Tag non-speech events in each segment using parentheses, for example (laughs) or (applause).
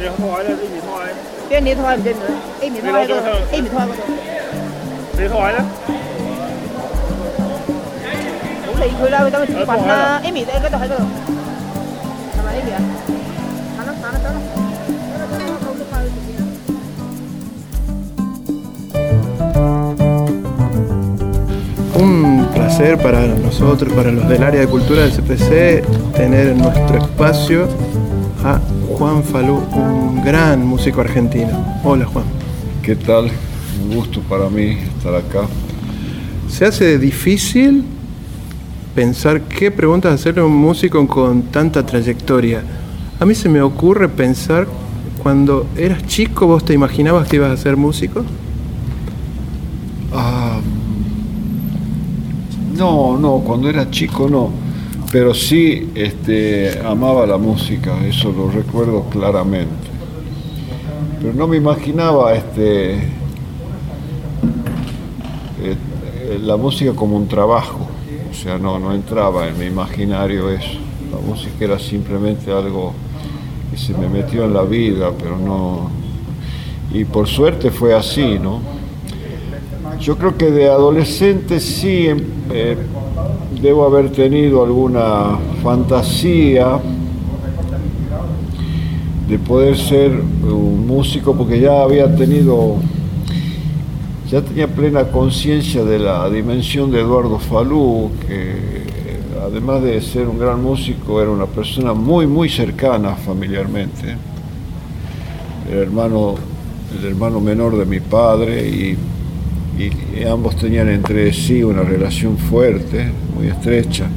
你台咧？A 面台。边你台唔知唔知？A 面台嗰度，A 面台嗰度。你台咧？唔好理佢啦，佢等佢自瞓啦。Amy 喺嗰度喺嗰度，系咪 Amy 啊？行啦行啦走啦，走啦走啦，我都快去食嘢。Un placer para nosotros, para los del área de cultura del CPC, tener en nuestro espacio a Juan Falú, un gran músico argentino. Hola Juan. ¿Qué tal? Un gusto para mí estar acá. Se hace difícil pensar qué preguntas hacerle a un músico con tanta trayectoria. A mí se me ocurre pensar, cuando eras chico, ¿vos te imaginabas que ibas a ser músico? Ah, no, no, cuando era chico no, pero sí este, amaba la música, eso lo recuerdo claramente. Pero no me imaginaba este, eh, la música como un trabajo, o sea, no, no entraba en mi imaginario eso. La música era simplemente algo que se me metió en la vida, pero no... Y por suerte fue así, ¿no? Yo creo que de adolescente sí em, eh, debo haber tenido alguna fantasía de poder ser un músico porque ya había tenido, ya tenía plena conciencia de la dimensión de Eduardo Falú, que además de ser un gran músico era una persona muy, muy cercana familiarmente. El hermano, el hermano menor de mi padre y y, ambos tenían entre sí una relación fuerte, muy estrecha.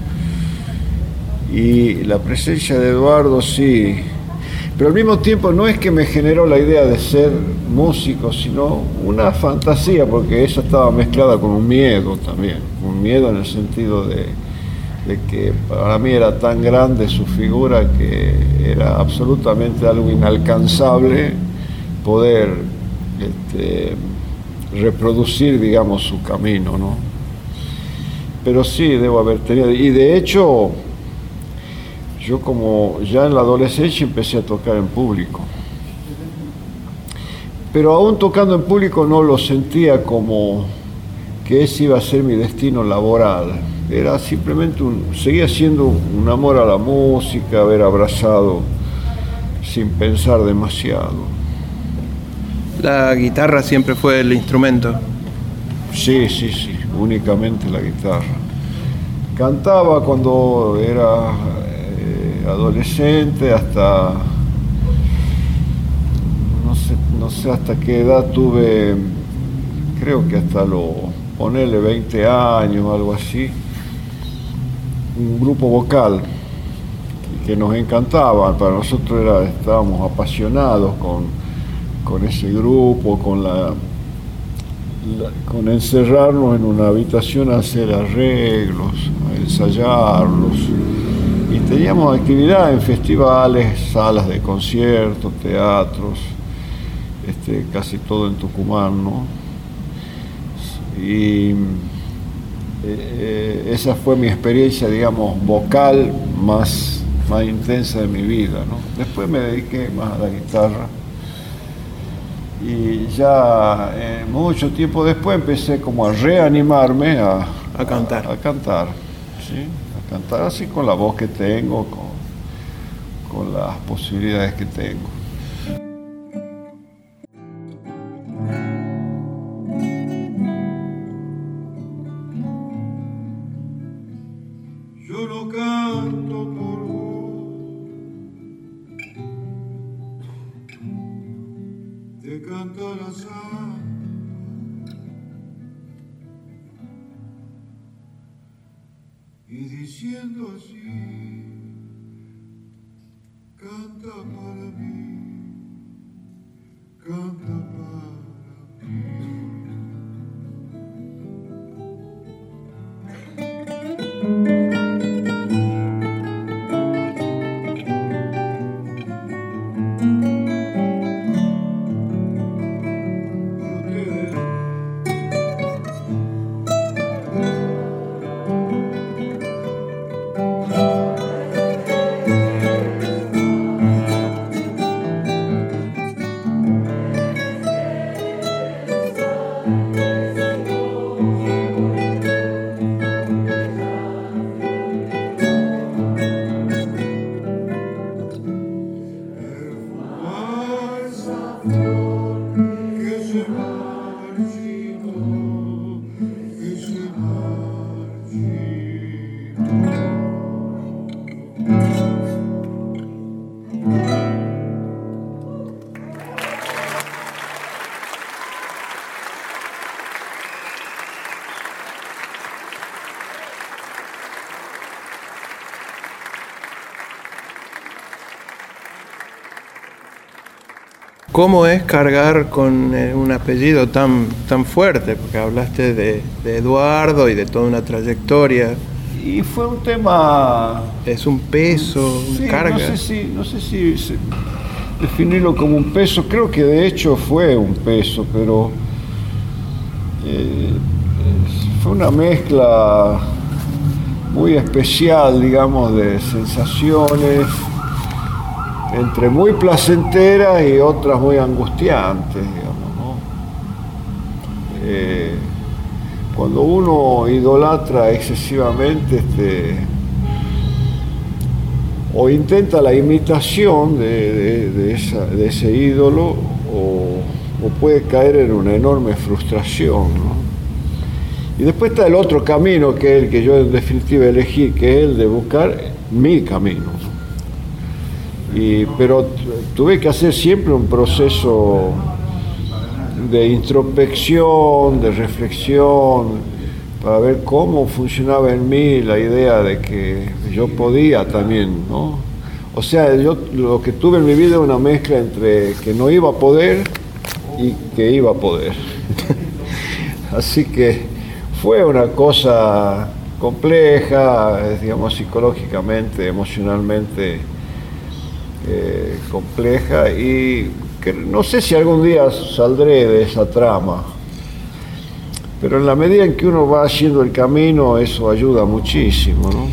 Y la presencia de Eduardo sí, pero al mismo tiempo no es que me generó la idea de ser músico, sino una fantasía, porque esa estaba mezclada con un miedo también, un miedo en el sentido de, de que para mí era tan grande su figura que era absolutamente algo inalcanzable poder este, reproducir, digamos, su camino, ¿no? Pero sí, debo haber tenido, y de hecho, yo como ya en la adolescencia empecé a tocar en público, pero aún tocando en público no lo sentía como que ese iba a ser mi destino laboral, era simplemente un, seguía siendo un amor a la música, haber abrazado sin pensar demasiado. La guitarra siempre fue el instrumento. Sí, sí, sí, únicamente la guitarra. Cantaba cuando era eh, adolescente hasta no sé, no sé hasta qué edad tuve, creo que hasta lo ponerle 20 años, algo así, un grupo vocal que nos encantaba, para nosotros era, estábamos apasionados con con ese grupo, con la, con encerrarnos en una habitación a hacer arreglos, a ensayarlos. Y teníamos actividad en festivales, salas de conciertos, teatros, este, casi todo en Tucumán, ¿no? Y eh, esa fue mi experiencia, digamos, vocal más, más intensa de mi vida, ¿no? Después me dediqué más a la guitarra y ya eh, mucho tiempo después empecé como a reanimarme a, a cantar. A, cantar, ¿sí? A cantar así con la voz que tengo, con, con las posibilidades que tengo. Y diciendo así, canta para mí, canta para mí. ¿Cómo es cargar con eh, un apellido tan, tan fuerte? Porque hablaste de, de Eduardo y de toda una trayectoria. Y fue un tema Es un peso, Sí, carga. No sé si, no sé si se- definirlo como un peso, creo que de hecho fue un peso, pero eh, fue una mezcla muy especial, digamos, de sensaciones, entre muy placenteras y otras muy angustiantes, digamos, ¿no? Eh, cuando uno idolatra excesivamente, este, o intenta la imitación de, ese ídolo o, puede caer en una enorme frustración. Y después está el otro camino que es el que yo en definitiva elegí, que es el de buscar mi camino. Pero tuve que hacer siempre un proceso de introspección, de reflexión, para ver cómo funcionaba en mí la idea de que yo podía también, ¿no? O sea, yo lo que tuve en mi vida una mezcla entre que no iba a poder y que iba a poder. (laughs) Así que fue una cosa compleja, digamos, psicológicamente, emocionalmente eh, compleja y que no sé si algún día saldré de esa trama. Pero en la medida en que uno va haciendo el camino, eso ayuda muchísimo, ¿no?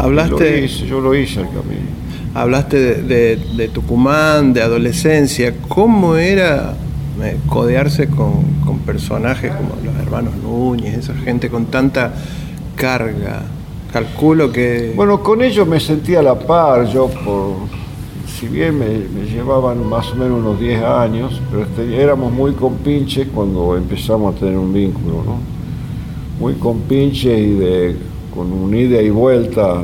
Hablaste- Lo hice, yo lo hice el camino. Hablaste de, de- de Tucumán, de adolescencia. ¿Cómo era eh, codearse con, con personajes como los hermanos Núñez, esa gente con tanta carga? Calculo que... Bueno, con ellos me sentía a la par, yo por, si bien me, llevaban más o menos unos 10 años, pero este, éramos muy compinches cuando empezamos a tener un vínculo, ¿no? Muy compinches y de, con un ida y vuelta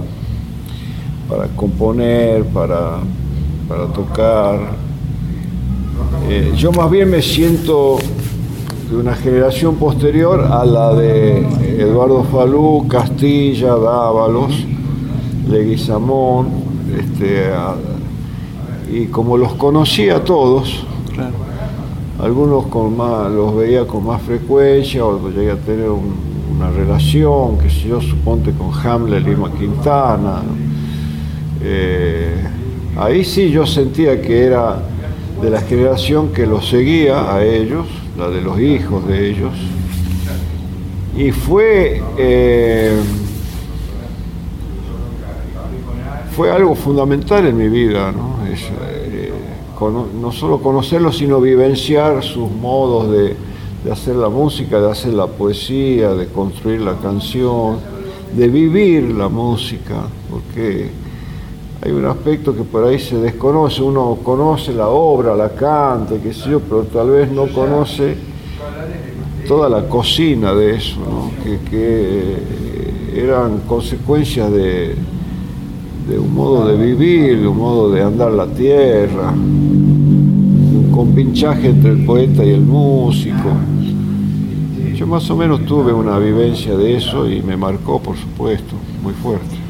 para componer, para, para tocar. Eh, yo más bien me siento de una generación posterior a la de Eduardo Falú, Castilla, Dávalos, Leguizamón, este, a- y como los conocía a todos, Claro. algunos con más, los veía con más frecuencia, o llegué a tener un- una relación, que sé yo, suponte con Hamlet Lima Quintana. Eh, ahí sí yo sentía que era de la generación que los seguía a ellos, la de los hijos de ellos. Y fue, eh, fue algo fundamental en mi vida, ¿no? Eh, no solo conocerlos, sino vivenciar sus modos de, de hacer la música, de hacer la poesía, de construir la canción, de vivir la música, porque hay un aspecto que por ahí se desconoce, uno conoce la obra, la canta, qué sé yo, pero tal vez no conoce toda la cocina de eso, que, que eran consecuencias de, de un modo de vivir, de un modo de andar la tierra, un compinchaje entre el poeta y el músico. Yo más o menos tuve una vivencia de eso y me marcó, por supuesto, muy fuerte.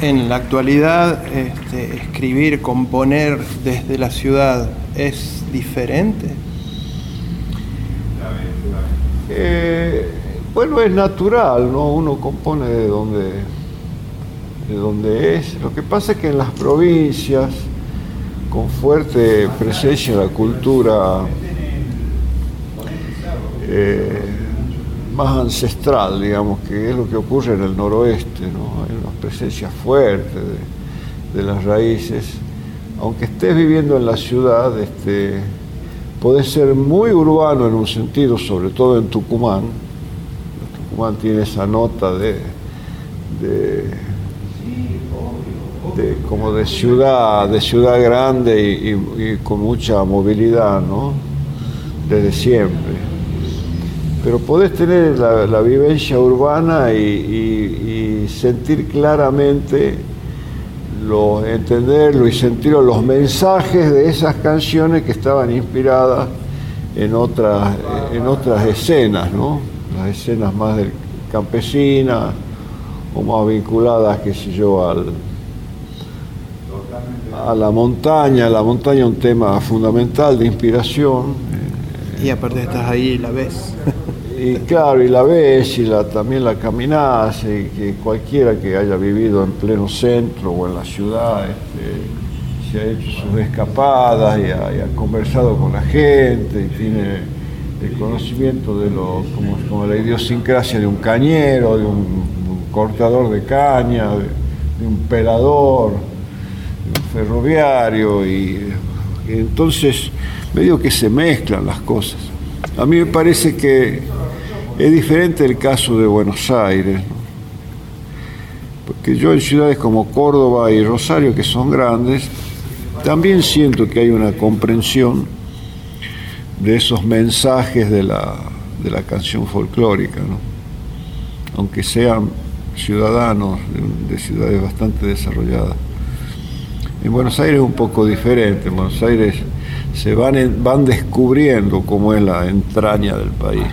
En la actualidad, este, escribir, componer desde la ciudad es diferente. Eh, bueno, es natural, ¿no? Uno compone de donde, de donde es. Lo que pasa es que en las provincias, con fuerte presencia de la cultura eh, más ancestral, digamos, que es lo que ocurre en el noroeste, ¿no? Presencia fuerte de, las raíces. Aunque estés viviendo en la ciudad, este, podés ser muy urbano en un sentido, sobre todo en Tucumán. Tucumán tiene esa nota de, de, como de ciudad, de ciudad grande y- y con mucha movilidad, ¿no? Desde siempre pero podés tener la, vivencia urbana y sentir claramente, lo, entenderlo y sentir los mensajes de esas canciones que estaban inspiradas en otras, en otras escenas, ¿no? Las escenas más del- campesinas o más vinculadas, qué sé yo, al, a la montaña. La montaña es un tema fundamental de inspiración. Y aparte estás ahí y la ves. Y claro, y la ves y la, también la caminás, y que cualquiera que haya vivido en pleno centro o en la ciudad este, se ha hecho sus escapadas y ha, conversado con la gente y tiene el conocimiento de lo, como, la idiosincrasia de un cañero, de un, cortador de caña, de, de un pelador, de un ferroviario y, y entonces medio que se mezclan las cosas. A mí me parece que es diferente el caso de Buenos Aires, ¿no? porque yo en ciudades como Córdoba y Rosario, que son grandes, también siento que hay una comprensión de esos mensajes de la, de la canción folclórica, ¿no? aunque sean ciudadanos de, ciudades bastante desarrolladas. En Buenos Aires es un poco diferente, en Buenos Aires se van, van descubriendo cómo es la entraña del país.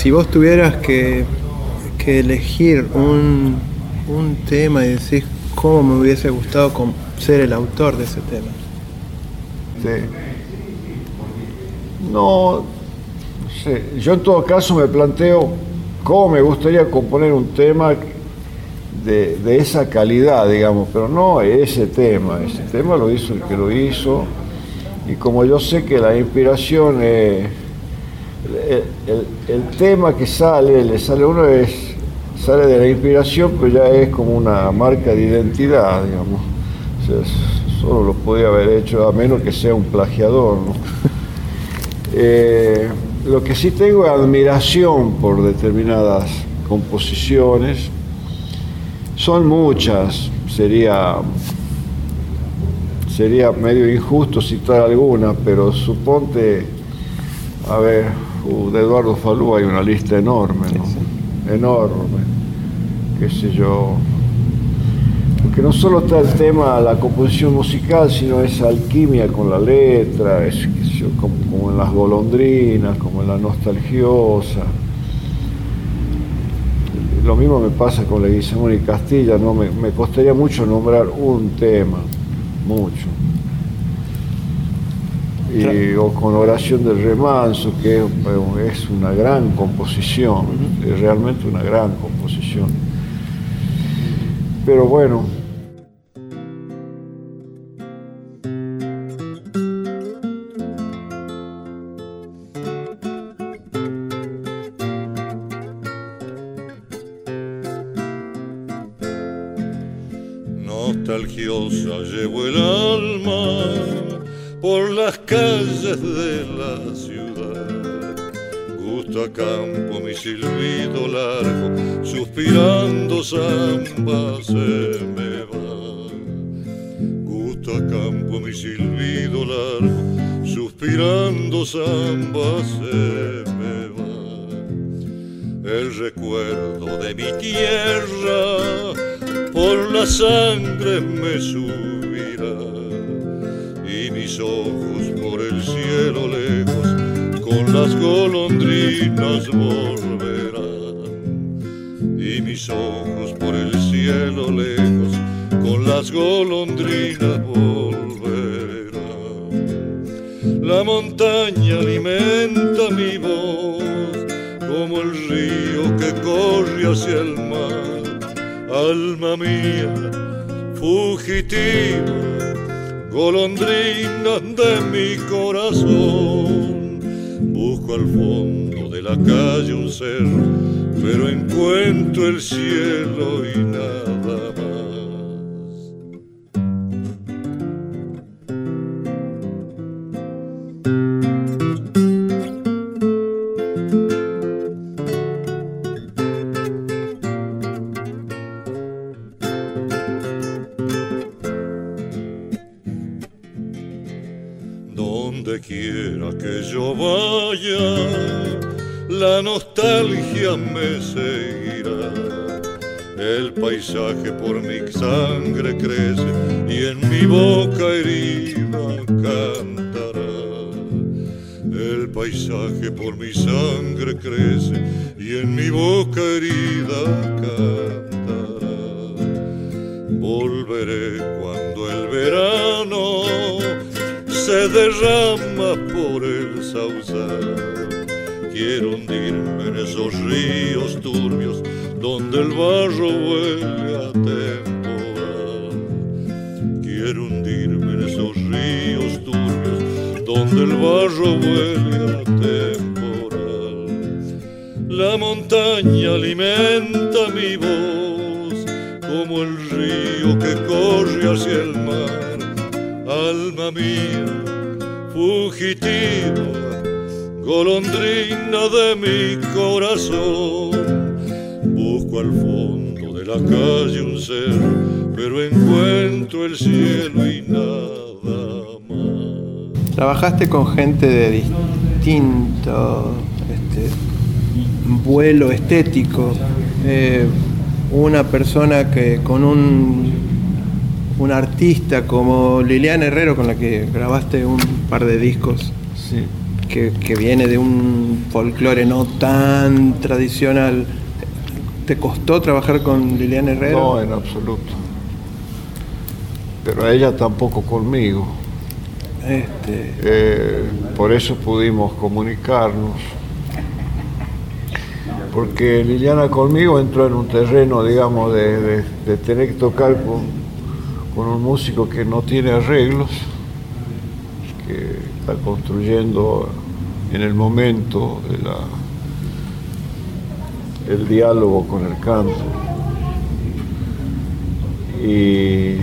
Si vos tuvieras que, que elegir un, un tema y decís cómo me hubiese gustado ser el autor de ese tema. Este, no, sé, yo en todo caso me planteo cómo me gustaría componer un tema de, de esa calidad, digamos, pero no ese tema, ese tema lo hizo el que lo hizo, y como yo sé que la inspiración es, el, tema que sale, le sale a uno es, sale de la inspiración, pero ya es como una marca de identidad, digamos. O sea, s- solo lo podía haber hecho, a menos que sea un plagiador, ¿no? (laughs) Eh, lo que sí tengo es admiración por determinadas composiciones. Son muchas, sería, sería medio injusto citar algunas, pero suponte, a ver, uh, de Eduardo Falú hay una lista enorme, ¿no? Enorme, qué sé yo. Porque no solo está el tema, la composición musical, sino esa alquimia con la letra, es, qué sé yo, como, como en las golondrinas, como en la nostalgiosa. Lo mismo me pasa con Leguizamón y Castilla, ¿no? me, me costaría mucho nombrar un tema, mucho. Y, o con Oración del Remanso, que es, es una gran composición, es realmente una gran composición. Pero bueno, campo mi silbido largo, suspirando samba la montaña alimenta mi voz como el río que corre hacia el mar alma mía, fugitiva, golondrina de mi corazón. Busco al fondo de la calle un ser, pero encuentro el cielo y nada Quiero hundirme en esos ríos turbios donde el barro huele a temporal. Quiero hundirme en esos ríos turbios donde el barro huele a temporal. La montaña alimenta mi voz como el río que corre hacia el mar. Alma mía, fugitiva, golondrina de mi corazón. Busco al fondo de la calle un ser, pero encuentro el cielo y nada más. Trabajaste con gente de distinto este, vuelo estético. Eh, una persona que con un, un artista como Liliana Herrero, con la que grabaste un par de discos, sí. Que, que viene de un folclore no tan tradicional. ¿Te costó trabajar con Liliana Herrero? No, en absoluto. Pero a ella tampoco conmigo. Este, Eh, por eso pudimos comunicarnos. Porque Liliana conmigo entró en un terreno, digamos, de, de- de tener que tocar con, con un músico que no tiene arreglos, que construyendo en el momento de el diálogo con el canto. Y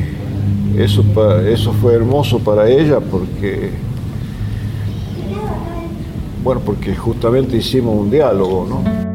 eso, eso fue hermoso para ella porque, bueno, porque justamente hicimos un diálogo, ¿no?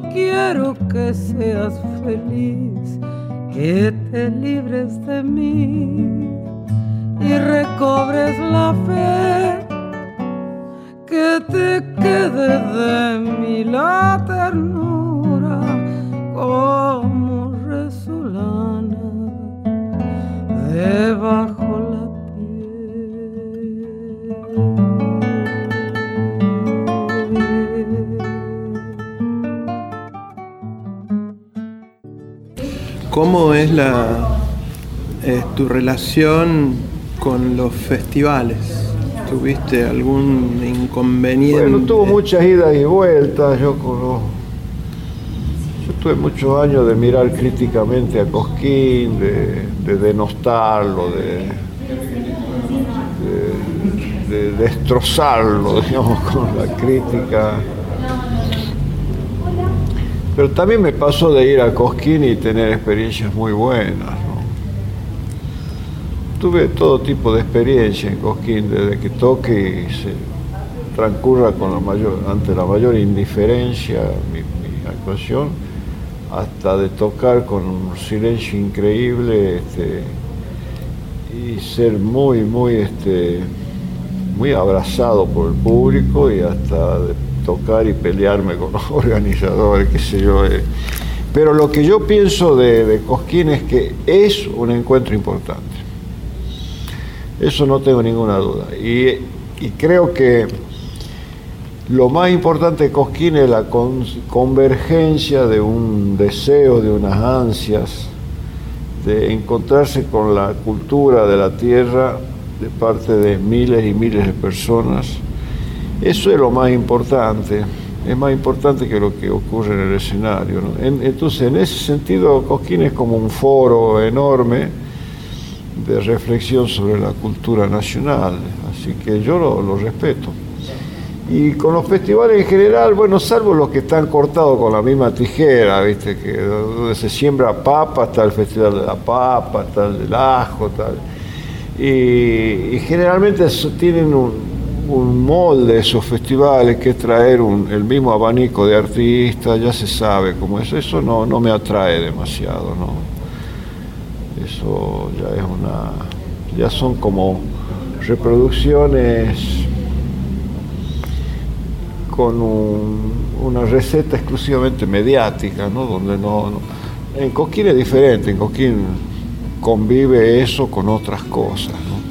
Quiero que seas feliz, que te libres de mí y recobres la fe, que te quede de mí la ternura como ¿Cómo es la tu relación con los festivales? ¿Tuviste algún inconveniente? Bueno, tuvo muchas idas y vueltas. Yo, conozco- yo tuve muchos años de mirar críticamente a Cosquín, de, de denostarlo, de, de- de destrozarlo, (laughs) digamos, con la crítica. Pero también me pasó de ir a Cosquín y tener experiencias muy buenas. Tuve todo tipo de experiencia en Cosquín, desde que toque y se transcurra con la mayor, ante la mayor indiferencia mi, mi actuación, hasta de tocar con un silencio increíble este, y ser muy, muy, este, muy abrazado por el público y hasta de tocar y pelearme con los (laughs) organizadores, qué sé yo. eh. Pero lo que yo pienso de, de Cosquín es que es un encuentro importante. Eso no tengo ninguna duda. Y, y creo que lo más importante de Cosquín es la con- convergencia de un deseo, de unas ansias, de encontrarse con la cultura de la tierra de parte de miles y miles de personas. Eso es lo más importante, es más importante que lo que ocurre en el escenario. entonces, en ese sentido, Cosquín es como un foro enorme de reflexión sobre la cultura nacional, así que yo lo, respeto. Y con los festivales en general, bueno, salvo los que están cortados con la misma tijera, ¿viste? Que donde se siembra papa, está el Festival de la Papa, está el del ajo, tal. Y, y generalmente tienen un, un molde esos festivales que traer un- el mismo abanico de artistas, ya se sabe cómo es. Eso no, no me atrae demasiado, ¿no? Eso ya es una. ya son como reproducciones con un- una receta exclusivamente mediática, ¿no? Donde no, no- En Coquín es diferente, en Coquín convive eso con otras cosas, ¿no?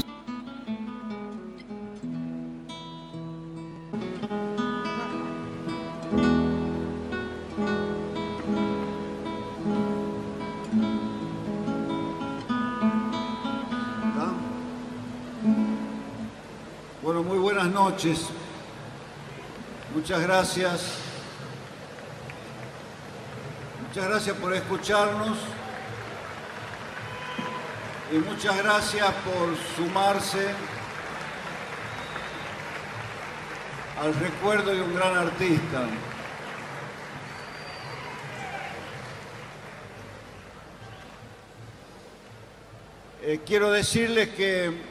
Noches. Muchas gracias. Muchas gracias por escucharnos. Y muchas gracias por sumarse al recuerdo de un gran artista. Eh, quiero decirles que,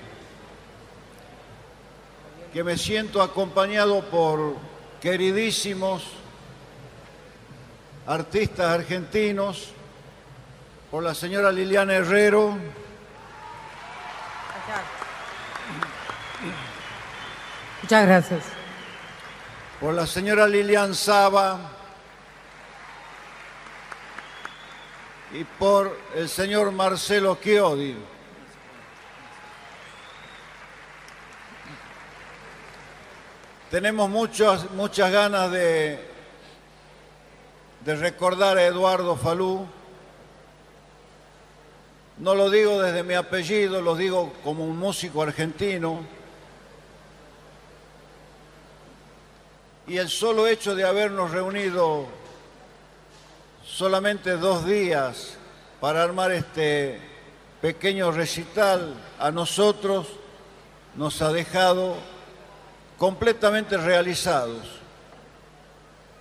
que me siento acompañado por queridísimos artistas argentinos, por la señora Liliana Herrero, Muchas gracias. por la señora Lilian Saba y por el señor Marcelo Chiodi. Tenemos muchas, muchas ganas de, de recordar a Eduardo Falú. No lo digo desde mi apellido, lo digo como un músico argentino. Y el solo hecho de habernos reunido solamente dos días para armar este pequeño recital a nosotros nos ha dejado completamente realizados,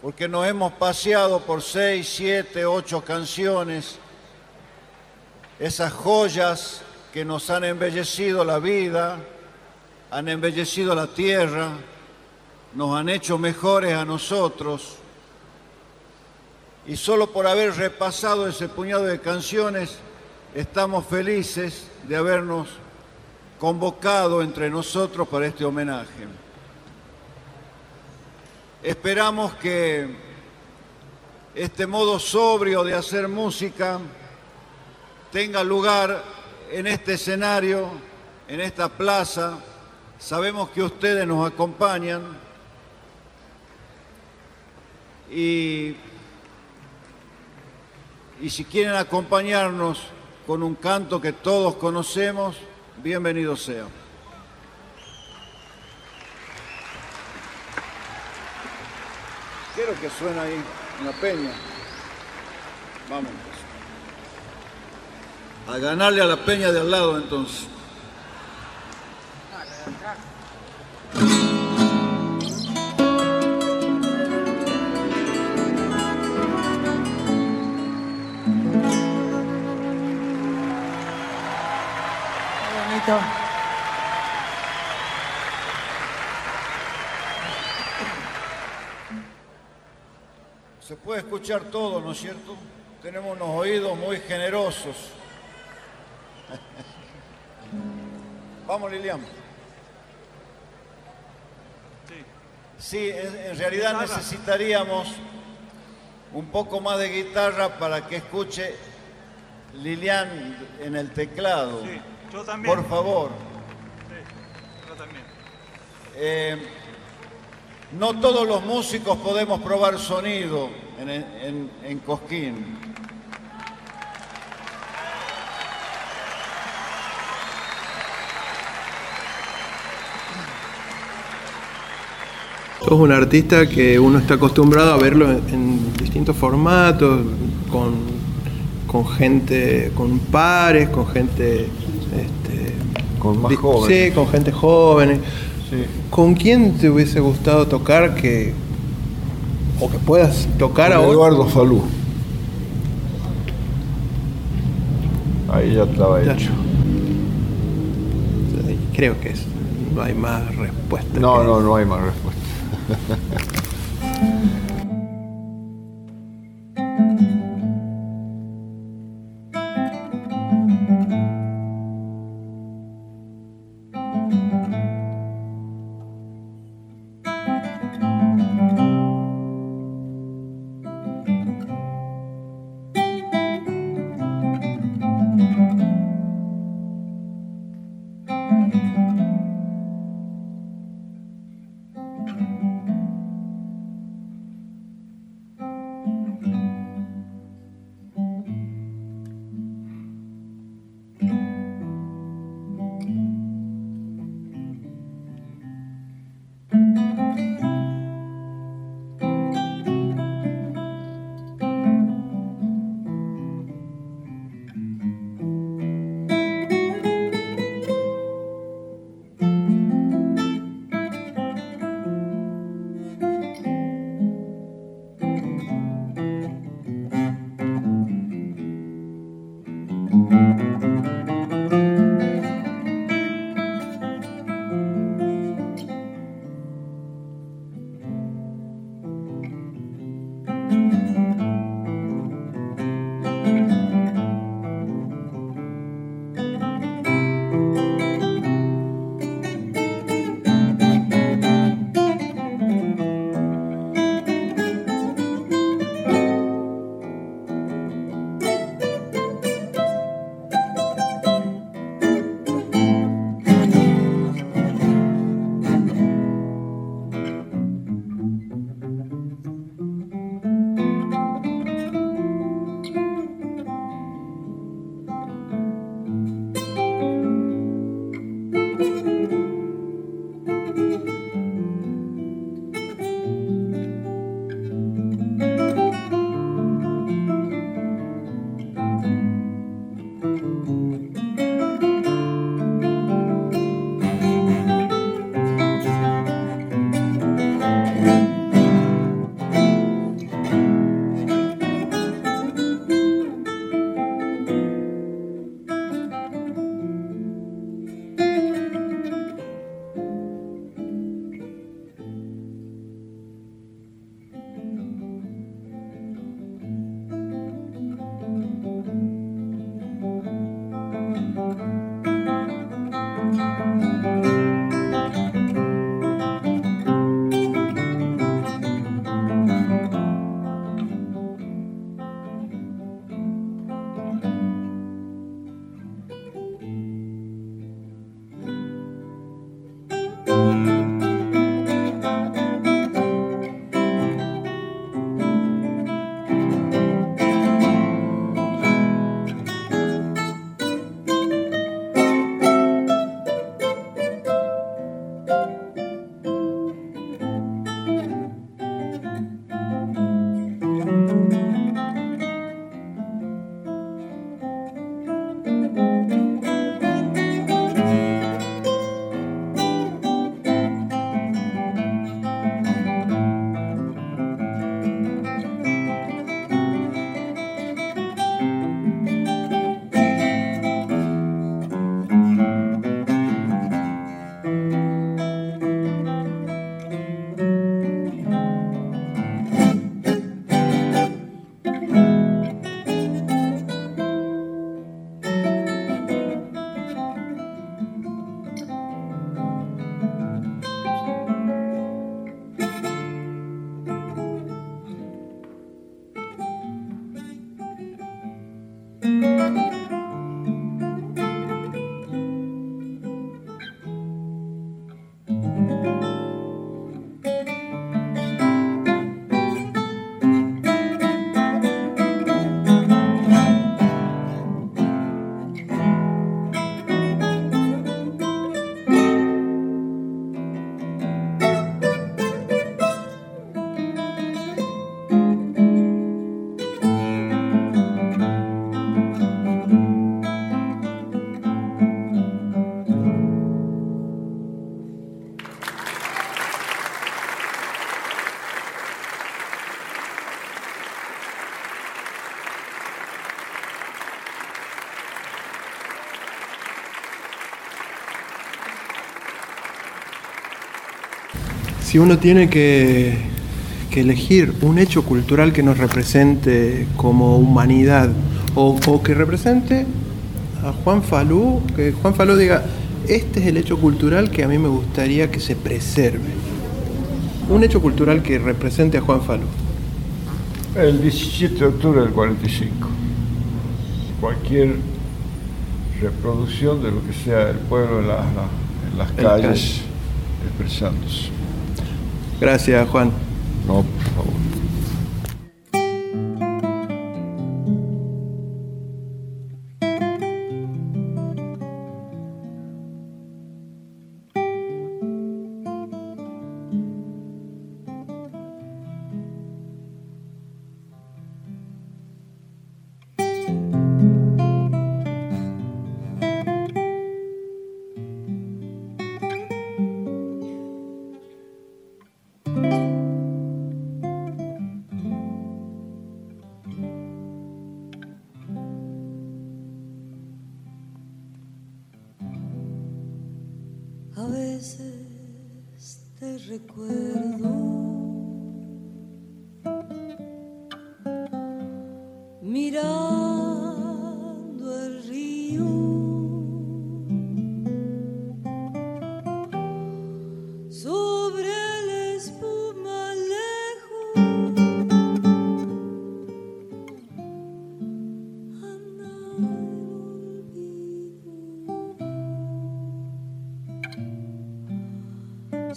porque nos hemos paseado por seis, siete, ocho canciones, esas joyas que nos han embellecido la vida, han embellecido la tierra, nos han hecho mejores a nosotros. Y solo por haber repasado ese puñado de canciones, estamos felices de habernos convocado entre nosotros para este homenaje. Esperamos que este modo sobrio de hacer música tenga lugar en este escenario, en esta plaza. Sabemos que ustedes nos acompañan y, y si quieren acompañarnos con un canto que todos conocemos, bienvenido sea. Quiero que suene ahí una peña. Vamos. A ganarle a la peña de al lado entonces. bonito. Puede escuchar todo, ¿no es cierto? Tenemos unos oídos muy generosos. (laughs) Vamos, Lilian. Sí, en, en realidad necesitaríamos un poco más de guitarra para que escuche Lilian en el teclado. Sí, yo también. Por favor. Yo también. Eh, no todos los músicos podemos probar sonido en, en- en Cosquín. Sos un artista que uno está acostumbrado a verlo en, en distintos formatos, con, con gente, con pares, con gente... este, Con más jóvenes. Sí, con gente joven. Sí. ¿Con quién te hubiese gustado tocar que... o que puedas tocar ahora? Eduardo Falú. Ahí ya estaba Ya. hecho. Creo que es, no hay más respuesta. No, no, no hay más respuesta. (laughs) Si uno tiene que, que elegir un hecho cultural que nos represente como humanidad o, o que represente a Juan Falú, que Juan Falú diga, este es el hecho cultural que a mí me gustaría que se preserve. Un hecho cultural que represente a Juan Falú. El 17 de octubre del 45. Cualquier reproducción de lo que sea el pueblo en, la- la- en las calles. expresándose. Gracias, Juan. No, por favor.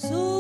Olvido sobre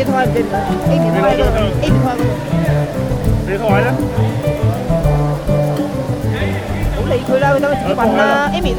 điện thoại điện in điện thoại rồi. In điện thoại điện thoại đó. Cũng lấy người ra tao ta chỉ bằng em nghĩ